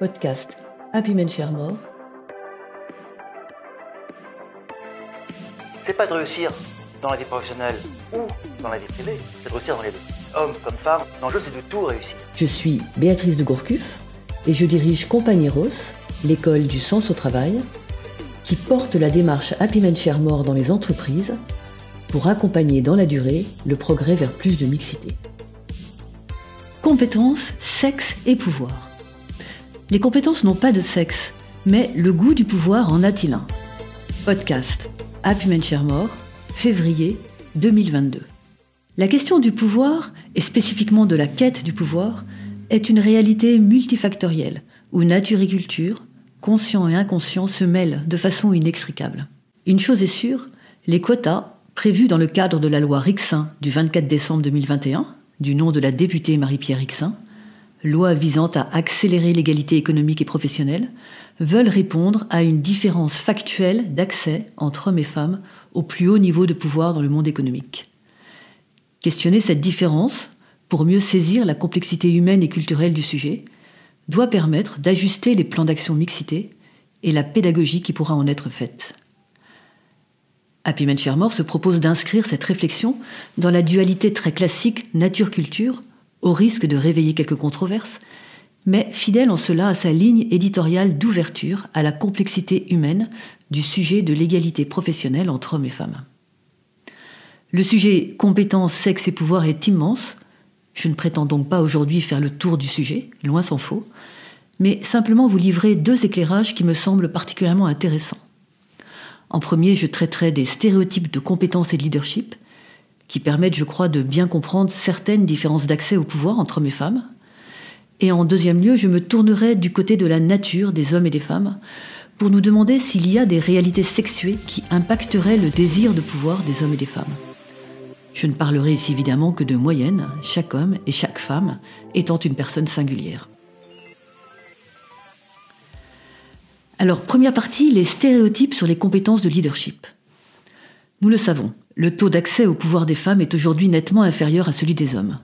Podcast Happy Men Share More. C'est pas de réussir dans la vie professionnelle ou dans la vie privée, c'est de réussir dans les deux. Homme comme femme, l'enjeu c'est de tout réussir. Je suis Béatrice de Gourcuff et je dirige Compagnie Rose, l'école du sens au travail, qui porte la démarche Happy Men Share More dans les entreprises pour accompagner dans la durée le progrès vers plus de mixité. Compétences, sexe et pouvoir. Les compétences n'ont pas de sexe, mais le goût du pouvoir en a-t-il un Podcast Happy Share More, février 2022. La question du pouvoir, et spécifiquement de la quête du pouvoir, est une réalité multifactorielle, où nature et culture, conscient et inconscient, se mêlent de façon inextricable. Une chose est sûre, les quotas, prévus dans le cadre de la loi Rixin du 24 décembre 2021, du nom de la députée Marie-Pierre Rixin, loi visant à accélérer l'égalité économique et professionnelle, veulent répondre à une différence factuelle d'accès entre hommes et femmes au plus haut niveau de pouvoir dans le monde économique. Questionner cette différence, pour mieux saisir la complexité humaine et culturelle du sujet, doit permettre d'ajuster les plans d'action mixité et la pédagogie qui pourra en être faite. Happy Shermore se propose d'inscrire cette réflexion dans la dualité très classique nature-culture, au risque de réveiller quelques controverses, mais fidèle en cela à sa ligne éditoriale d'ouverture à la complexité humaine du sujet de l'égalité professionnelle entre hommes et femmes. Le sujet compétence, sexe et pouvoir est immense. Je ne prétends donc pas aujourd'hui faire le tour du sujet, loin s'en faut, mais simplement vous livrer deux éclairages qui me semblent particulièrement intéressants. En premier, je traiterai des stéréotypes de compétence et de leadership, qui permettent, je crois, de bien comprendre certaines différences d'accès au pouvoir entre hommes et femmes. Et en deuxième lieu, je me tournerai du côté de la nature des hommes et des femmes pour nous demander s'il y a des réalités sexuées qui impacteraient le désir de pouvoir des hommes et des femmes. Je ne parlerai ici évidemment que de moyenne, chaque homme et chaque femme étant une personne singulière. Alors, première partie, les stéréotypes sur les compétences de leadership. Nous le savons, le taux d'accès au pouvoir des femmes est aujourd'hui nettement inférieur à celui des hommes.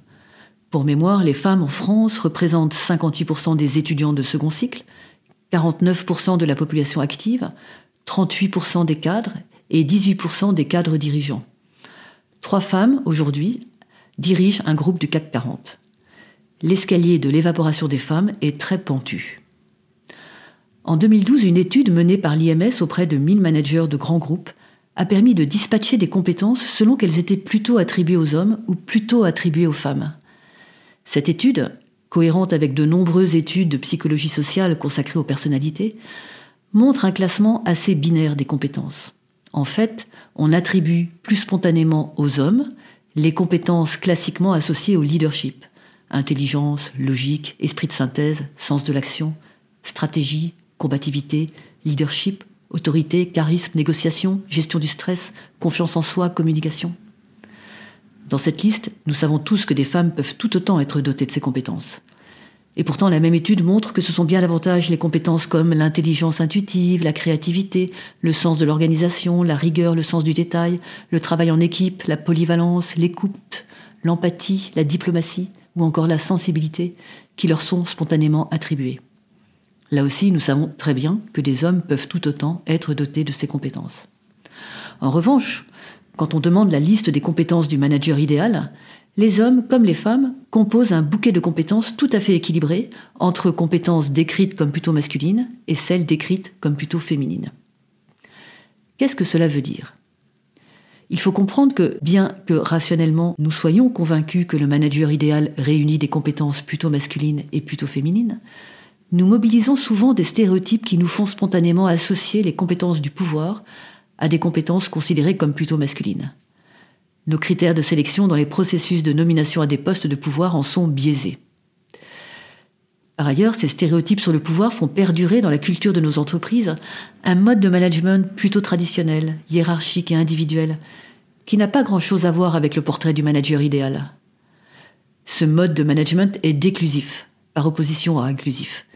Pour mémoire, les femmes en France représentent 58% des étudiants de second cycle, 49% de la population active, 38% des cadres et 18% des cadres dirigeants. Trois femmes, aujourd'hui, dirigent un groupe du CAC 40. L'escalier de l'évaporation des femmes est très pentu. En 2012, une étude menée par l'IMS auprès de 1000 managers de grands groupes a permis de dispatcher des compétences selon qu'elles étaient plutôt attribuées aux hommes ou plutôt attribuées aux femmes. Cette étude, cohérente avec de nombreuses études de psychologie sociale consacrées aux personnalités, montre un classement assez binaire des compétences. En fait, on attribue plus spontanément aux hommes les compétences classiquement associées au leadership intelligence, logique, esprit de synthèse, sens de l'action, stratégie, combativité, leadership, Autorité, charisme, négociation, gestion du stress, confiance en soi, communication. Dans cette liste, nous savons tous que des femmes peuvent tout autant être dotées de ces compétences. Et pourtant, la même étude montre que ce sont bien davantage les compétences comme l'intelligence intuitive, la créativité, le sens de l'organisation, la rigueur, le sens du détail, le travail en équipe, la polyvalence, l'écoute, l'empathie, la diplomatie ou encore la sensibilité qui leur sont spontanément attribuées. Là aussi, nous savons très bien que des hommes peuvent tout autant être dotés de ces compétences. En revanche, quand on demande la liste des compétences du manager idéal, les hommes comme les femmes composent un bouquet de compétences tout à fait équilibré entre compétences décrites comme plutôt masculines et celles décrites comme plutôt féminines. Qu'est-ce que cela veut dire? Il faut comprendre que, bien que rationnellement nous soyons convaincus que le manager idéal réunit des compétences plutôt masculines et plutôt féminines, nous mobilisons souvent des stéréotypes qui nous font spontanément associer les compétences du pouvoir à des compétences considérées comme plutôt masculines. Nos critères de sélection dans les processus de nomination à des postes de pouvoir en sont biaisés. Par ailleurs, ces stéréotypes sur le pouvoir font perdurer dans la culture de nos entreprises un mode de management plutôt traditionnel, hiérarchique et individuel, qui n'a pas grand-chose à voir avec le portrait du manager idéal. Ce mode de management est déclusif, par opposition à inclusif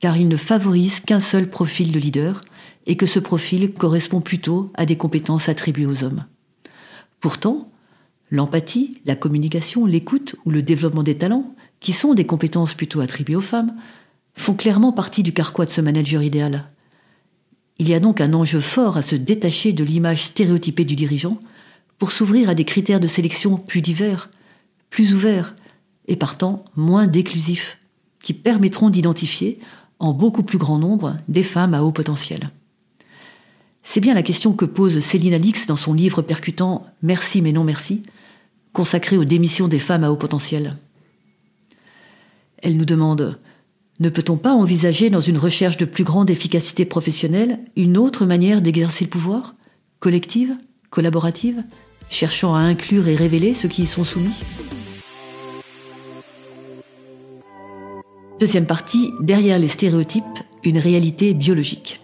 car il ne favorise qu'un seul profil de leader et que ce profil correspond plutôt à des compétences attribuées aux hommes. Pourtant, l'empathie, la communication, l'écoute ou le développement des talents, qui sont des compétences plutôt attribuées aux femmes, font clairement partie du carquois de ce manager idéal. Il y a donc un enjeu fort à se détacher de l'image stéréotypée du dirigeant pour s'ouvrir à des critères de sélection plus divers, plus ouverts et partant moins déclusifs, qui permettront d'identifier en beaucoup plus grand nombre des femmes à haut potentiel. C'est bien la question que pose Céline Alix dans son livre percutant Merci mais non merci, consacré aux démissions des femmes à haut potentiel. Elle nous demande Ne peut-on pas envisager dans une recherche de plus grande efficacité professionnelle une autre manière d'exercer le pouvoir Collective Collaborative Cherchant à inclure et révéler ceux qui y sont soumis? Deuxième partie, derrière les stéréotypes, une réalité biologique.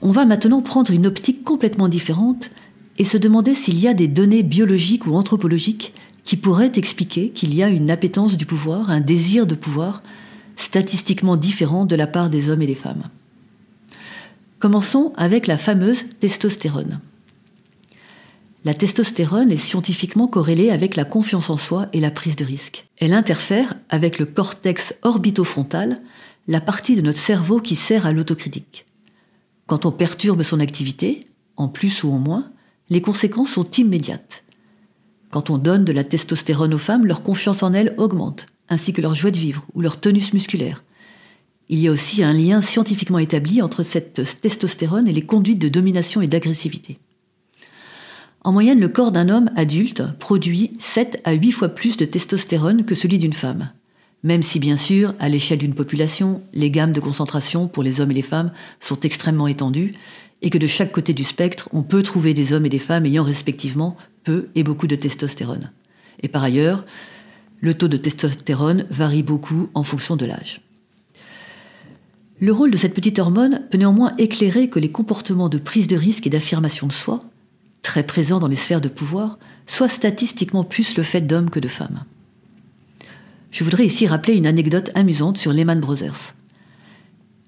On va maintenant prendre une optique complètement différente et se demander s'il y a des données biologiques ou anthropologiques qui pourraient expliquer qu'il y a une appétence du pouvoir, un désir de pouvoir, statistiquement différent de la part des hommes et des femmes. Commençons avec la fameuse testostérone. La testostérone est scientifiquement corrélée avec la confiance en soi et la prise de risque. Elle interfère avec le cortex orbitofrontal, la partie de notre cerveau qui sert à l'autocritique. Quand on perturbe son activité, en plus ou en moins, les conséquences sont immédiates. Quand on donne de la testostérone aux femmes, leur confiance en elles augmente, ainsi que leur joie de vivre ou leur tonus musculaire. Il y a aussi un lien scientifiquement établi entre cette testostérone et les conduites de domination et d'agressivité. En moyenne, le corps d'un homme adulte produit 7 à 8 fois plus de testostérone que celui d'une femme. Même si, bien sûr, à l'échelle d'une population, les gammes de concentration pour les hommes et les femmes sont extrêmement étendues et que de chaque côté du spectre, on peut trouver des hommes et des femmes ayant respectivement peu et beaucoup de testostérone. Et par ailleurs, le taux de testostérone varie beaucoup en fonction de l'âge. Le rôle de cette petite hormone peut néanmoins éclairer que les comportements de prise de risque et d'affirmation de soi, très présents dans les sphères de pouvoir, soient statistiquement plus le fait d'hommes que de femmes. Je voudrais ici rappeler une anecdote amusante sur Lehman Brothers.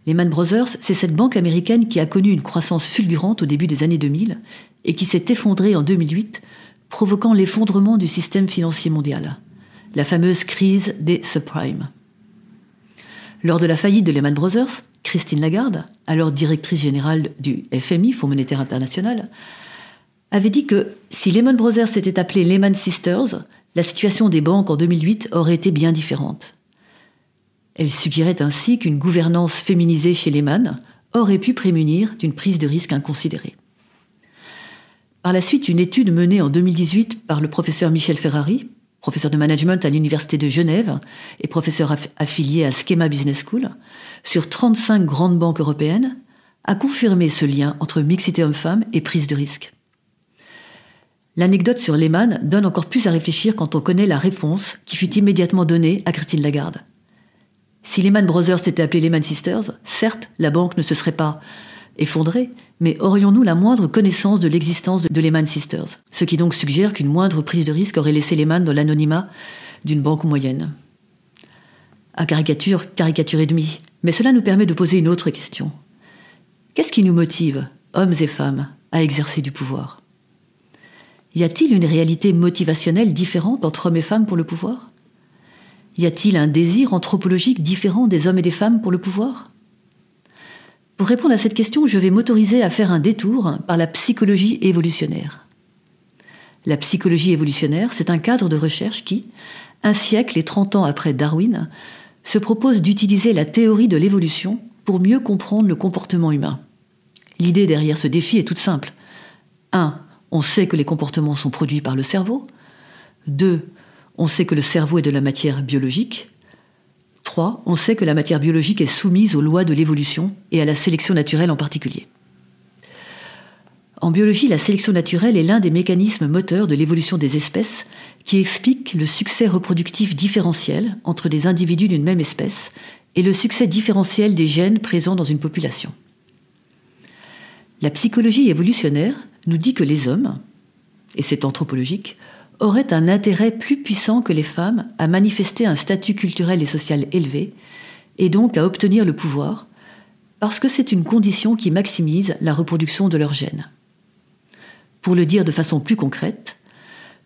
Lehman Brothers, c'est cette banque américaine qui a connu une croissance fulgurante au début des années 2000 et qui s'est effondrée en 2008, provoquant l'effondrement du système financier mondial, la fameuse crise des subprimes. Lors de la faillite de Lehman Brothers, Christine Lagarde, alors directrice générale du FMI, Fonds monétaire international, avait dit que si Lehman Brothers s'était appelé Lehman Sisters, la situation des banques en 2008 aurait été bien différente. Elle suggérait ainsi qu'une gouvernance féminisée chez Lehman aurait pu prémunir d'une prise de risque inconsidérée. Par la suite, une étude menée en 2018 par le professeur Michel Ferrari, professeur de management à l'Université de Genève et professeur affilié à Schema Business School, sur 35 grandes banques européennes, a confirmé ce lien entre mixité homme-femme et prise de risque. L'anecdote sur Lehman donne encore plus à réfléchir quand on connaît la réponse qui fut immédiatement donnée à Christine Lagarde. Si Lehman Brothers s'était appelé Lehman Sisters, certes, la banque ne se serait pas effondrée, mais aurions-nous la moindre connaissance de l'existence de Lehman Sisters? Ce qui donc suggère qu'une moindre prise de risque aurait laissé Lehman dans l'anonymat d'une banque moyenne. À caricature, caricature et demi. Mais cela nous permet de poser une autre question. Qu'est-ce qui nous motive, hommes et femmes, à exercer du pouvoir? Y a-t-il une réalité motivationnelle différente entre hommes et femmes pour le pouvoir? Y a-t-il un désir anthropologique différent des hommes et des femmes pour le pouvoir? Pour répondre à cette question, je vais m'autoriser à faire un détour par la psychologie évolutionnaire. La psychologie évolutionnaire, c'est un cadre de recherche qui, un siècle et trente ans après Darwin, se propose d'utiliser la théorie de l'évolution pour mieux comprendre le comportement humain. L'idée derrière ce défi est toute simple. 1 on sait que les comportements sont produits par le cerveau. Deux, on sait que le cerveau est de la matière biologique. Trois, on sait que la matière biologique est soumise aux lois de l'évolution et à la sélection naturelle en particulier. En biologie, la sélection naturelle est l'un des mécanismes moteurs de l'évolution des espèces qui explique le succès reproductif différentiel entre des individus d'une même espèce et le succès différentiel des gènes présents dans une population. La psychologie évolutionnaire nous dit que les hommes, et c'est anthropologique, auraient un intérêt plus puissant que les femmes à manifester un statut culturel et social élevé, et donc à obtenir le pouvoir, parce que c'est une condition qui maximise la reproduction de leurs gènes. Pour le dire de façon plus concrète,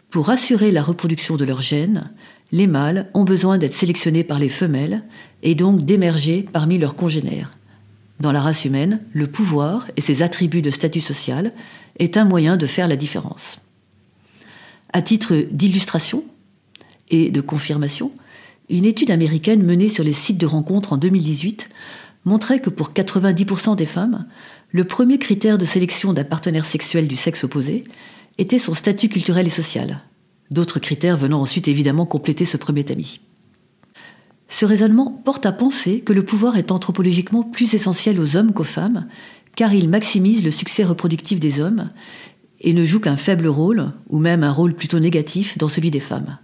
pour assurer la reproduction de leurs gènes, les mâles ont besoin d'être sélectionnés par les femelles et donc d'émerger parmi leurs congénères. Dans la race humaine, le pouvoir et ses attributs de statut social est un moyen de faire la différence. À titre d'illustration et de confirmation, une étude américaine menée sur les sites de rencontres en 2018 montrait que pour 90% des femmes, le premier critère de sélection d'un partenaire sexuel du sexe opposé était son statut culturel et social, d'autres critères venant ensuite évidemment compléter ce premier tamis. Ce raisonnement porte à penser que le pouvoir est anthropologiquement plus essentiel aux hommes qu'aux femmes, car il maximise le succès reproductif des hommes et ne joue qu'un faible rôle, ou même un rôle plutôt négatif, dans celui des femmes.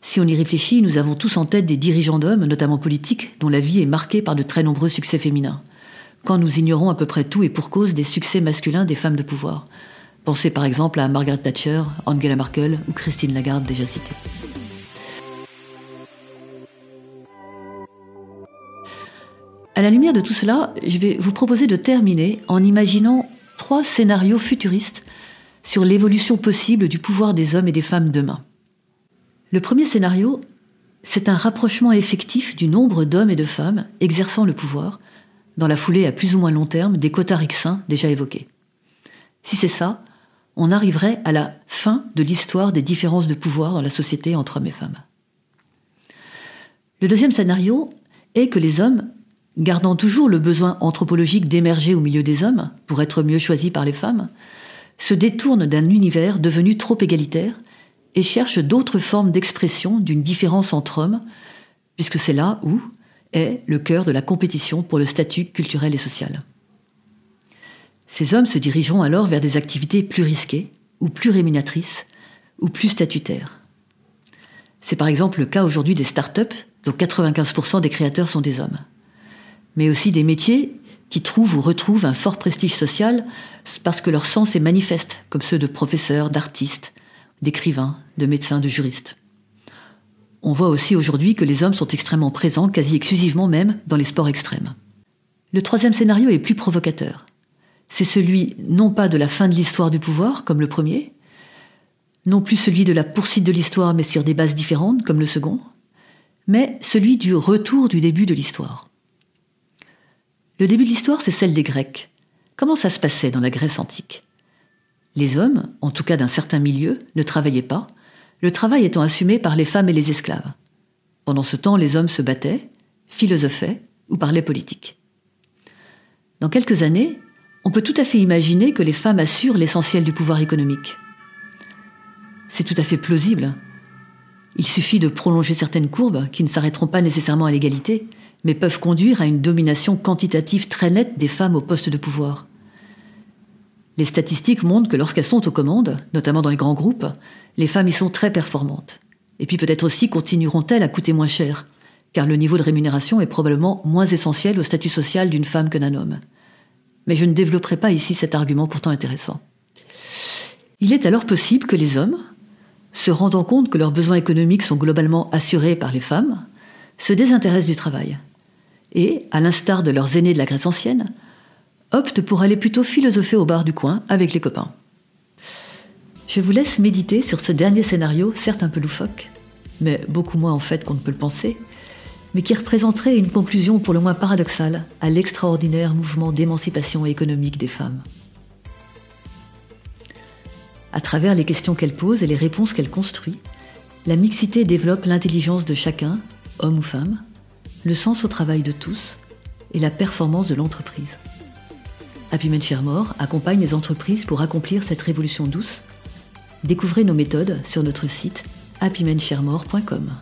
Si on y réfléchit, nous avons tous en tête des dirigeants d'hommes, notamment politiques, dont la vie est marquée par de très nombreux succès féminins, quand nous ignorons à peu près tout et pour cause des succès masculins des femmes de pouvoir. Pensez par exemple à Margaret Thatcher, Angela Merkel ou Christine Lagarde déjà citées. À la lumière de tout cela, je vais vous proposer de terminer en imaginant trois scénarios futuristes sur l'évolution possible du pouvoir des hommes et des femmes demain. Le premier scénario, c'est un rapprochement effectif du nombre d'hommes et de femmes exerçant le pouvoir, dans la foulée à plus ou moins long terme des quotas rixins déjà évoqués. Si c'est ça, on arriverait à la fin de l'histoire des différences de pouvoir dans la société entre hommes et femmes. Le deuxième scénario est que les hommes gardant toujours le besoin anthropologique d'émerger au milieu des hommes pour être mieux choisis par les femmes, se détournent d'un univers devenu trop égalitaire et cherchent d'autres formes d'expression d'une différence entre hommes, puisque c'est là où est le cœur de la compétition pour le statut culturel et social. Ces hommes se dirigeront alors vers des activités plus risquées, ou plus rémunératrices, ou plus statutaires. C'est par exemple le cas aujourd'hui des start-up, dont 95% des créateurs sont des hommes mais aussi des métiers qui trouvent ou retrouvent un fort prestige social parce que leur sens est manifeste, comme ceux de professeurs, d'artistes, d'écrivains, de médecins, de juristes. On voit aussi aujourd'hui que les hommes sont extrêmement présents, quasi exclusivement même, dans les sports extrêmes. Le troisième scénario est plus provocateur. C'est celui non pas de la fin de l'histoire du pouvoir, comme le premier, non plus celui de la poursuite de l'histoire mais sur des bases différentes, comme le second, mais celui du retour du début de l'histoire. Le début de l'histoire, c'est celle des Grecs. Comment ça se passait dans la Grèce antique? Les hommes, en tout cas d'un certain milieu, ne travaillaient pas, le travail étant assumé par les femmes et les esclaves. Pendant ce temps, les hommes se battaient, philosophaient ou parlaient politique. Dans quelques années, on peut tout à fait imaginer que les femmes assurent l'essentiel du pouvoir économique. C'est tout à fait plausible. Il suffit de prolonger certaines courbes qui ne s'arrêteront pas nécessairement à l'égalité, mais peuvent conduire à une domination quantitative très nette des femmes au poste de pouvoir. Les statistiques montrent que lorsqu'elles sont aux commandes, notamment dans les grands groupes, les femmes y sont très performantes. Et puis peut-être aussi continueront-elles à coûter moins cher, car le niveau de rémunération est probablement moins essentiel au statut social d'une femme que d'un homme. Mais je ne développerai pas ici cet argument pourtant intéressant. Il est alors possible que les hommes, se rendant compte que leurs besoins économiques sont globalement assurés par les femmes, se désintéressent du travail et, à l'instar de leurs aînés de la Grèce ancienne, optent pour aller plutôt philosopher au bar du coin avec les copains. Je vous laisse méditer sur ce dernier scénario, certes un peu loufoque, mais beaucoup moins en fait qu'on ne peut le penser, mais qui représenterait une conclusion pour le moins paradoxale à l'extraordinaire mouvement d'émancipation économique des femmes. À travers les questions qu'elle pose et les réponses qu'elle construit, la mixité développe l'intelligence de chacun, homme ou femme, le sens au travail de tous et la performance de l'entreprise. Happy Men accompagne les entreprises pour accomplir cette révolution douce. Découvrez nos méthodes sur notre site happymensharemore.com.